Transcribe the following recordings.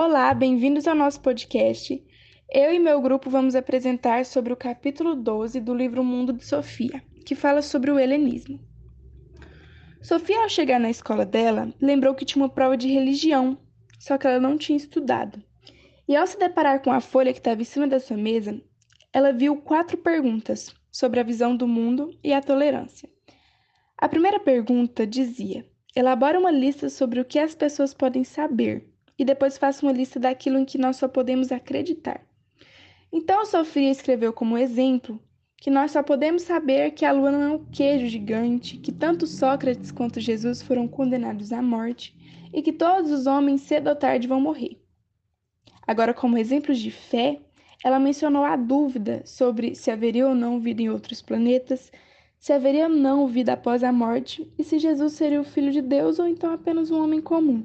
Olá, bem-vindos ao nosso podcast. Eu e meu grupo vamos apresentar sobre o capítulo 12 do livro Mundo de Sofia, que fala sobre o helenismo. Sofia, ao chegar na escola dela, lembrou que tinha uma prova de religião, só que ela não tinha estudado. E ao se deparar com a folha que estava em cima da sua mesa, ela viu quatro perguntas sobre a visão do mundo e a tolerância. A primeira pergunta dizia: elabora uma lista sobre o que as pessoas podem saber e depois faça uma lista daquilo em que nós só podemos acreditar. Então Sofia escreveu como exemplo que nós só podemos saber que a lua não é um queijo gigante, que tanto Sócrates quanto Jesus foram condenados à morte e que todos os homens cedo ou tarde vão morrer. Agora, como exemplos de fé, ela mencionou a dúvida sobre se haveria ou não vida em outros planetas, se haveria ou não vida após a morte e se Jesus seria o Filho de Deus ou então apenas um homem comum.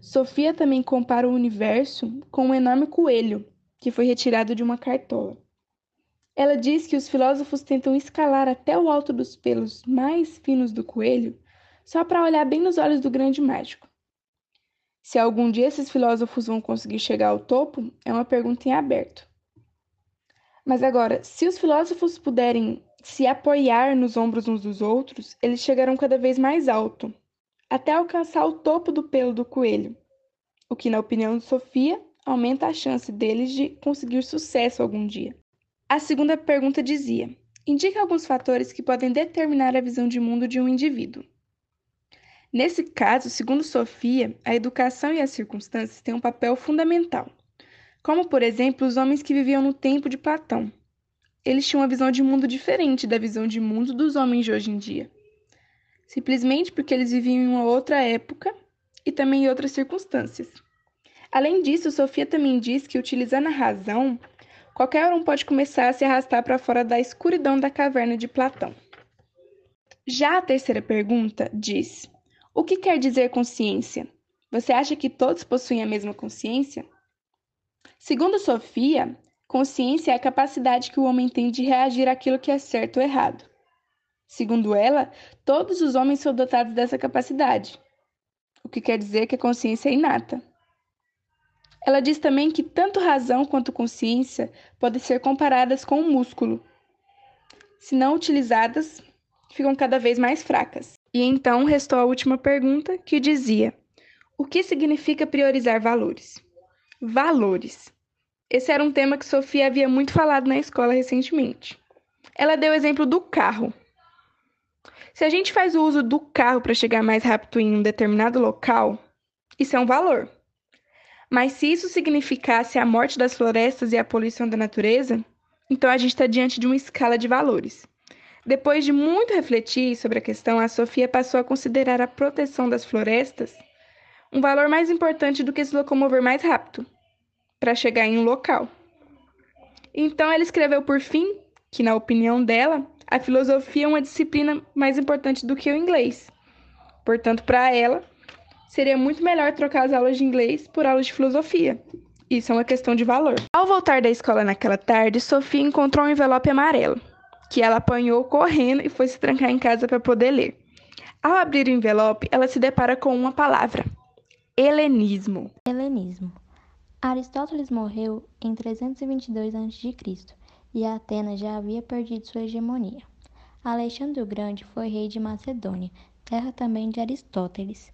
Sofia também compara o universo com um enorme coelho que foi retirado de uma cartola. Ela diz que os filósofos tentam escalar até o alto dos pelos mais finos do coelho só para olhar bem nos olhos do grande mágico. Se algum dia esses filósofos vão conseguir chegar ao topo é uma pergunta em aberto. Mas agora, se os filósofos puderem se apoiar nos ombros uns dos outros, eles chegarão cada vez mais alto, até alcançar o topo do pelo do coelho, o que, na opinião de Sofia, aumenta a chance deles de conseguir sucesso algum dia. A segunda pergunta dizia: indique alguns fatores que podem determinar a visão de mundo de um indivíduo. Nesse caso, segundo Sofia, a educação e as circunstâncias têm um papel fundamental, como, por exemplo, os homens que viviam no tempo de Platão. Eles tinham uma visão de mundo diferente da visão de mundo dos homens de hoje em dia, simplesmente porque eles viviam em uma outra época e também em outras circunstâncias. Além disso, Sofia também diz que utilizando a razão, qualquer um pode começar a se arrastar para fora da escuridão da caverna de Platão. Já a terceira pergunta diz: O que quer dizer consciência? Você acha que todos possuem a mesma consciência? Segundo Sofia, consciência é a capacidade que o homem tem de reagir àquilo que é certo ou errado. Segundo ela, todos os homens são dotados dessa capacidade, o que quer dizer que a consciência é inata. Ela diz também que tanto razão quanto consciência podem ser comparadas com um músculo. Se não utilizadas, ficam cada vez mais fracas. E então restou a última pergunta, que dizia: O que significa priorizar valores? Valores. Esse era um tema que Sofia havia muito falado na escola recentemente. Ela deu o exemplo do carro. Se a gente faz o uso do carro para chegar mais rápido em um determinado local, isso é um valor. Mas se isso significasse a morte das florestas e a poluição da natureza, então a gente está diante de uma escala de valores. Depois de muito refletir sobre a questão, a Sofia passou a considerar a proteção das florestas um valor mais importante do que se locomover mais rápido para chegar em um local. Então ela escreveu por fim que, na opinião dela, a filosofia é uma disciplina mais importante do que o inglês. Portanto, para ela, seria muito melhor trocar as aulas de inglês por aulas de filosofia. Isso é uma questão de valor. Ao voltar da escola naquela tarde, Sofia encontrou um envelope amarelo, que ela apanhou correndo e foi se trancar em casa para poder ler. Ao abrir o envelope, ela se depara com uma palavra: helenismo. Helenismo. Aristóteles morreu em 322 a.C. e Atenas já havia perdido sua hegemonia. Alexandre o Grande foi rei de Macedônia, terra também de Aristóteles.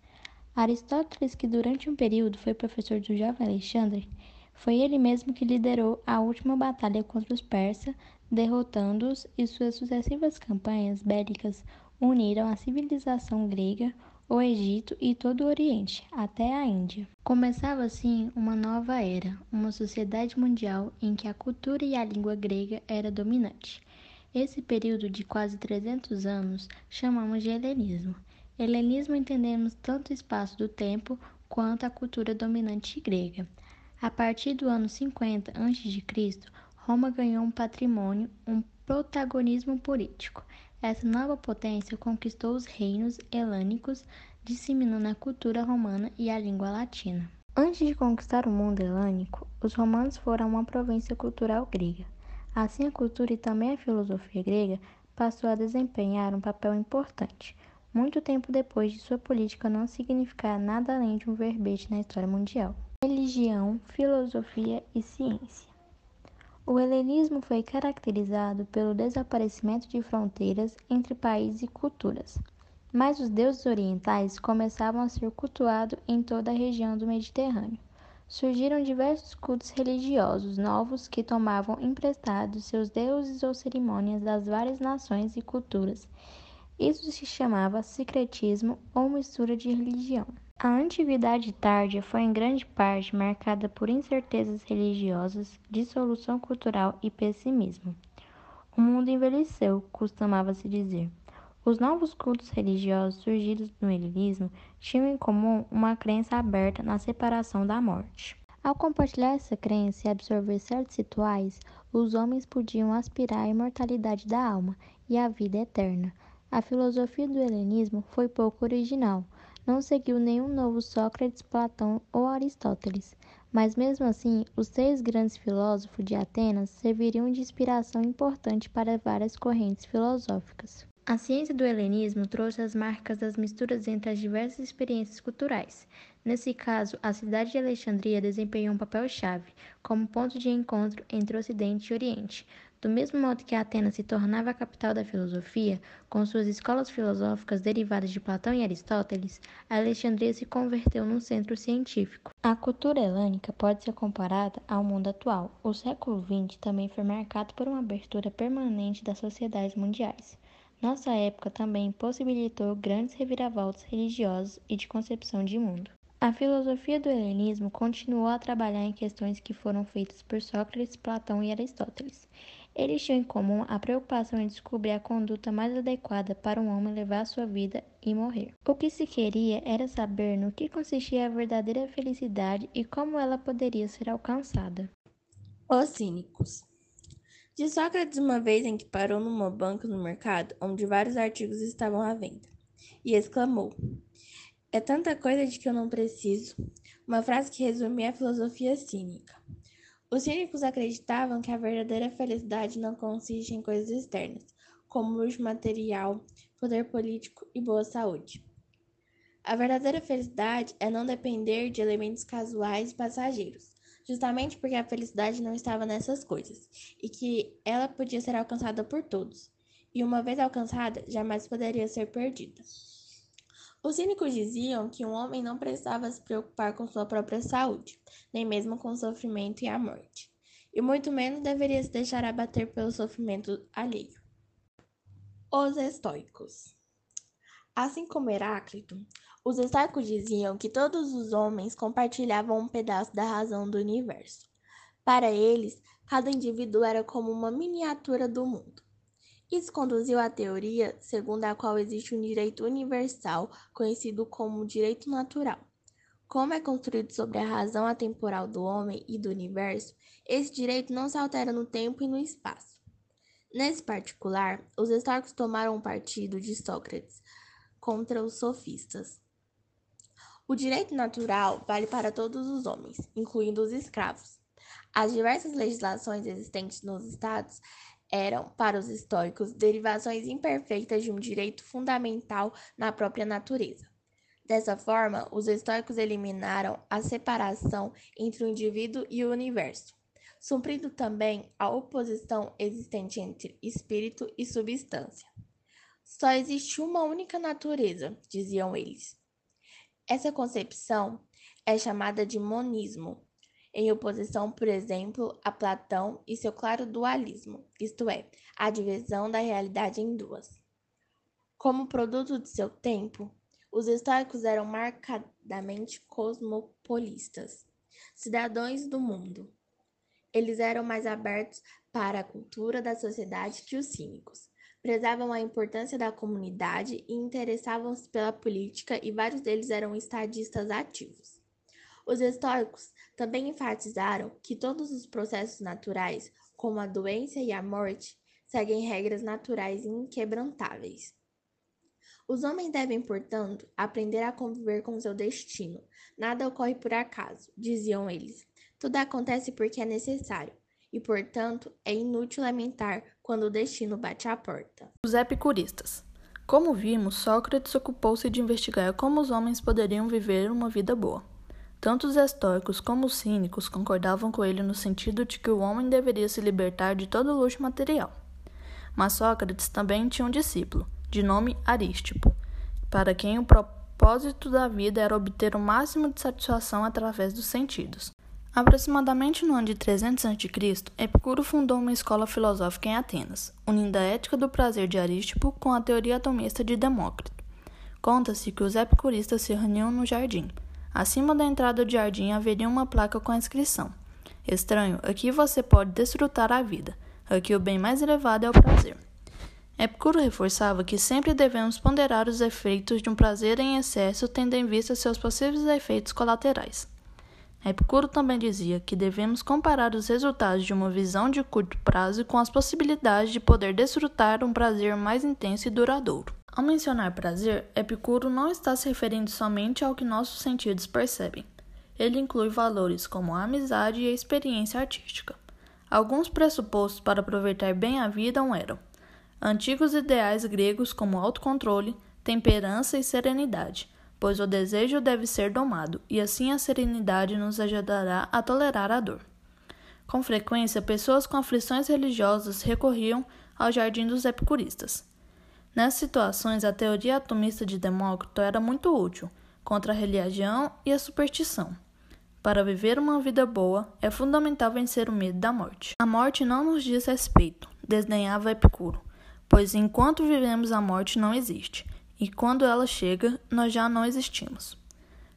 Aristóteles, que durante um período foi professor do jovem Alexandre, foi ele mesmo que liderou a última batalha contra os persas, derrotando-os, e suas sucessivas campanhas bélicas uniram a civilização grega, o Egito e todo o Oriente, até a Índia. Começava assim uma nova era, uma sociedade mundial em que a cultura e a língua grega era dominante. Esse período de quase 300 anos chamamos de helenismo. Helenismo entendemos tanto o espaço do tempo quanto a cultura dominante grega. A partir do ano 50 a.C., Roma ganhou um patrimônio, um protagonismo político. Essa nova potência conquistou os reinos helênicos, disseminando a cultura romana e a língua latina. Antes de conquistar o mundo helênico, os romanos foram uma província cultural grega. Assim, a cultura e também a filosofia grega passou a desempenhar um papel importante, muito tempo depois de sua política não significar nada além de um verbete na história mundial. Religião, filosofia e ciência. O helenismo foi caracterizado pelo desaparecimento de fronteiras entre países e culturas, mas os deuses orientais começavam a ser cultuados em toda a região do Mediterrâneo. Surgiram diversos cultos religiosos novos que tomavam emprestados seus deuses ou cerimônias das várias nações e culturas. Isso se chamava secretismo ou mistura de religião. A antiguidade tardia foi em grande parte marcada por incertezas religiosas, dissolução cultural e pessimismo. O mundo envelheceu, costumava-se dizer. Os novos cultos religiosos surgidos no helenismo tinham em comum uma crença aberta na separação da morte. Ao compartilhar essa crença e absorver certos rituais, os homens podiam aspirar à imortalidade da alma e à vida eterna. A filosofia do helenismo foi pouco original, não seguiu nenhum novo Sócrates, Platão ou Aristóteles, mas mesmo assim, os seis grandes filósofos de Atenas serviriam de inspiração importante para várias correntes filosóficas. A ciência do helenismo trouxe as marcas das misturas entre as diversas experiências culturais. Nesse caso, a cidade de Alexandria desempenhou um papel chave, como ponto de encontro entre Ocidente e Oriente. Do mesmo modo que Atenas se tornava a capital da filosofia, com suas escolas filosóficas derivadas de Platão e Aristóteles, Alexandria se converteu num centro científico. A cultura helênica pode ser comparada ao mundo atual. O século XX também foi marcado por uma abertura permanente das sociedades mundiais. Nossa época também possibilitou grandes reviravoltas religiosas e de concepção de mundo. A filosofia do helenismo continuou a trabalhar em questões que foram feitas por Sócrates, Platão e Aristóteles. Eles tinham em comum a preocupação em descobrir a conduta mais adequada para um homem levar sua vida e morrer. O que se queria era saber no que consistia a verdadeira felicidade e como ela poderia ser alcançada. Os cínicos. De Sócrates uma vez em que parou numa banca no mercado, onde vários artigos estavam à venda, e exclamou: É tanta coisa de que eu não preciso. Uma frase que resumia a filosofia cínica. Os cínicos acreditavam que a verdadeira felicidade não consiste em coisas externas, como luxo material, poder político e boa saúde. A verdadeira felicidade é não depender de elementos casuais e passageiros, justamente porque a felicidade não estava nessas coisas e que ela podia ser alcançada por todos, e uma vez alcançada, jamais poderia ser perdida. Os cínicos diziam que um homem não precisava se preocupar com sua própria saúde, nem mesmo com o sofrimento e a morte, e muito menos deveria se deixar abater pelo sofrimento alheio. Os estoicos. Assim como Heráclito, os estoicos diziam que todos os homens compartilhavam um pedaço da razão do universo. Para eles, cada indivíduo era como uma miniatura do mundo. Isso conduziu à teoria segundo a qual existe um direito universal, conhecido como direito natural. Como é construído sobre a razão atemporal do homem e do universo, esse direito não se altera no tempo e no espaço. Nesse particular, os estoicos tomaram partido de Sócrates contra os sofistas. O direito natural vale para todos os homens, incluindo os escravos. As diversas legislações existentes nos estados eram, para os históricos, derivações imperfeitas de um direito fundamental na própria natureza. Dessa forma, os históricos eliminaram a separação entre o indivíduo e o universo, suprindo também a oposição existente entre espírito e substância. Só existe uma única natureza, diziam eles, essa concepção é chamada de monismo, em oposição, por exemplo, a Platão e seu claro dualismo, isto é, a divisão da realidade em duas. Como produto de seu tempo, os estoicos eram marcadamente cosmopolistas, cidadãos do mundo. Eles eram mais abertos para a cultura da sociedade que os cínicos prezavam a importância da comunidade e interessavam-se pela política, e vários deles eram estadistas ativos. Os estoicos também enfatizaram que todos os processos naturais, como a doença e a morte, seguem regras naturais inquebrantáveis. Os homens devem, portanto, aprender a conviver com seu destino. Nada ocorre por acaso, diziam eles. Tudo acontece porque é necessário. e, portanto, é inútil lamentar quando o destino bate à porta. Os epicuristas. Como vimos, Sócrates ocupou-se de investigar como os homens poderiam viver uma vida boa. Tanto os estoicos como os cínicos concordavam com ele no sentido de que o homem deveria se libertar de todo luxo material. Mas Sócrates também tinha um discípulo, de nome Arístipo, para quem o propósito da vida era obter o máximo de satisfação através dos sentidos. Aproximadamente no ano de 300 a.C., Epicuro fundou uma escola filosófica em Atenas, unindo a ética do prazer de Arístipo com a teoria atomista de Demócrito. Conta-se que os epicuristas se reuniam no jardim. Acima da entrada do jardim haveria uma placa com a inscrição: Estranho, aqui você pode desfrutar a vida. Aqui o bem mais elevado é o prazer. Epicuro reforçava que sempre devemos ponderar os efeitos de um prazer em excesso, tendo em vista seus possíveis efeitos colaterais. Epicuro também dizia que devemos comparar os resultados de uma visão de curto prazo com as possibilidades de poder desfrutar um prazer mais intenso e duradouro. Ao mencionar prazer, Epicuro não está se referindo somente ao que nossos sentidos percebem. Ele inclui valores como a amizade e a experiência artística. Alguns pressupostos para aproveitar bem a vida eram antigos ideais gregos como autocontrole, temperança e serenidade pois o desejo deve ser domado, e assim a serenidade nos ajudará a tolerar a dor. Com frequência, pessoas com aflições religiosas recorriam ao jardim dos epicuristas. Nessas situações, a teoria atomista de Demócrito era muito útil contra a religião e a superstição. Para viver uma vida boa, é fundamental vencer o medo da morte. A morte não nos diz respeito, desdenhava Epicuro, pois enquanto vivemos a morte não existe e quando ela chega, nós já não existimos.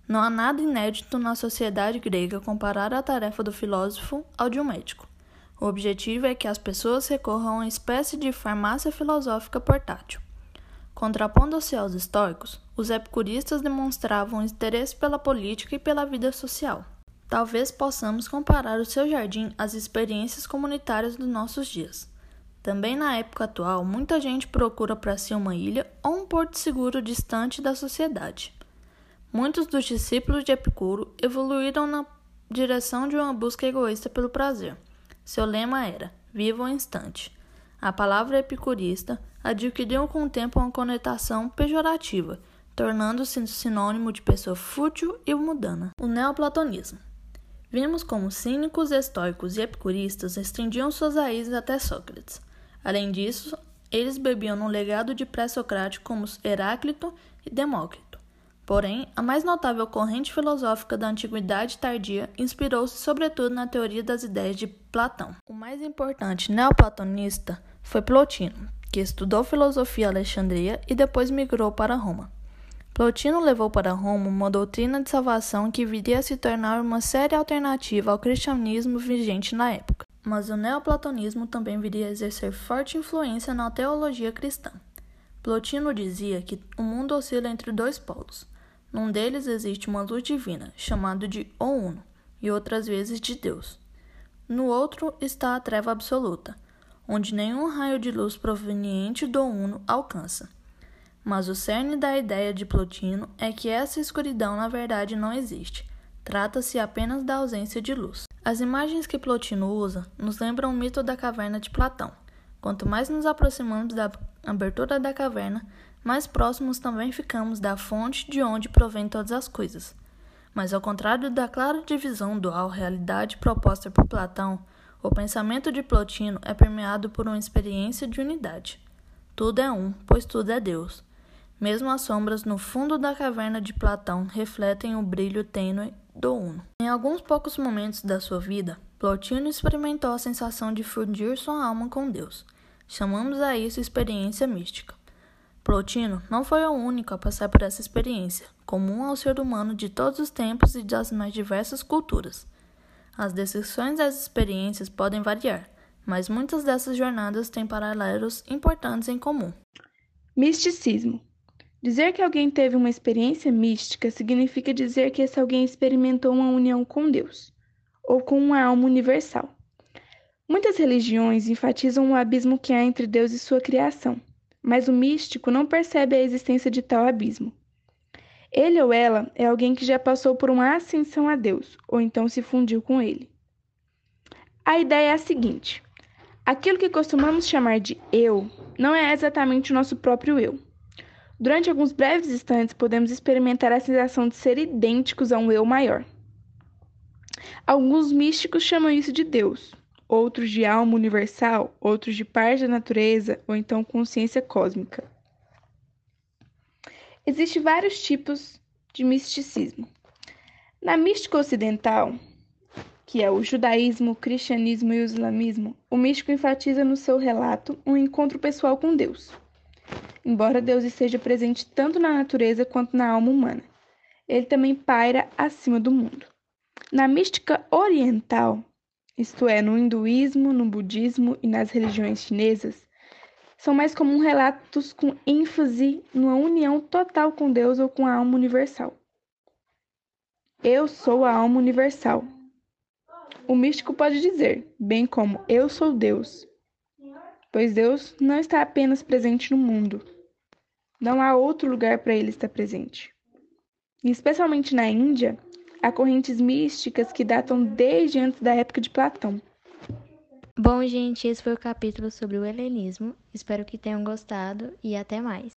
Não há nada inédito na sociedade grega comparar a tarefa do filósofo ao de um médico. O objetivo é que as pessoas recorram a uma espécie de farmácia filosófica portátil. Contrapondo-se aos estoicos, os epicuristas demonstravam interesse pela política e pela vida social. Talvez possamos comparar o seu jardim às experiências comunitárias dos nossos dias. Também na época atual, muita gente procura para si uma ilha ou um porto seguro distante da sociedade. Muitos dos discípulos de Epicuro evoluíram na direção de uma busca egoísta pelo prazer. Seu lema era: Viva o instante. A palavra epicurista adquiriu com o tempo uma conotação pejorativa, tornando-se sinônimo de pessoa fútil e mudana. O neoplatonismo. Vimos como cínicos, estoicos e epicuristas estendiam suas raízes até Sócrates. Além disso, eles bebiam no legado de pré-socrático como Heráclito e Demócrito. Porém, a mais notável corrente filosófica da antiguidade tardia inspirou-se sobretudo na teoria das ideias de Platão. O mais importante neoplatonista foi Plotino, que estudou filosofia Alexandria e depois migrou para Roma. Plotino levou para Roma uma doutrina de salvação que viria a se tornar uma séria alternativa ao cristianismo vigente na época mas o neoplatonismo também viria a exercer forte influência na teologia cristã. Plotino dizia que o mundo oscila entre dois polos. Num deles existe uma luz divina, chamada de O Uno, e outras vezes de Deus. No outro está a treva absoluta, onde nenhum raio de luz proveniente do Uno alcança. Mas o cerne da ideia de Plotino é que essa escuridão na verdade não existe. Trata-se apenas da ausência de luz. As imagens que Plotino usa nos lembram o mito da caverna de Platão. Quanto mais nos aproximamos da abertura da caverna, mais próximos também ficamos da fonte de onde provém todas as coisas. Mas ao contrário da clara divisão dual-realidade proposta por Platão, o pensamento de Plotino é permeado por uma experiência de unidade. Tudo é um, pois tudo é Deus. Mesmo as sombras no fundo da caverna de Platão refletem o brilho tênue do Uno. Em alguns poucos momentos da sua vida, Plotino experimentou a sensação de fundir sua alma com Deus. Chamamos a isso experiência mística. Plotino não foi o único a passar por essa experiência, comum ao ser humano de todos os tempos e das mais diversas culturas. As descrições das experiências podem variar, mas muitas dessas jornadas têm paralelos importantes em comum. Misticismo Dizer que alguém teve uma experiência mística significa dizer que esse alguém experimentou uma união com Deus, ou com uma alma universal. Muitas religiões enfatizam o abismo que há entre Deus e sua criação, mas o místico não percebe a existência de tal abismo. Ele ou ela é alguém que já passou por uma ascensão a Deus, ou então se fundiu com ele. A ideia é a seguinte: aquilo que costumamos chamar de eu não é exatamente o nosso próprio eu. Durante alguns breves instantes, podemos experimentar a sensação de ser idênticos a um eu maior. Alguns místicos chamam isso de Deus, outros de alma universal, outros de parte da natureza ou então consciência cósmica. Existem vários tipos de misticismo. Na mística ocidental, que é o judaísmo, o cristianismo e o islamismo, o místico enfatiza no seu relato um encontro pessoal com Deus. Embora Deus esteja presente tanto na natureza quanto na alma humana, ele também paira acima do mundo. Na mística oriental, isto é, no hinduísmo, no budismo e nas religiões chinesas, são mais comuns relatos com ênfase numa união total com Deus ou com a alma universal. Eu sou a alma universal, o místico pode dizer, bem como eu sou Deus, pois Deus não está apenas presente no mundo. Não há outro lugar para ele estar presente. E especialmente na Índia, há correntes místicas que datam desde antes da época de Platão. Bom, gente, esse foi o capítulo sobre o helenismo. Espero que tenham gostado e até mais.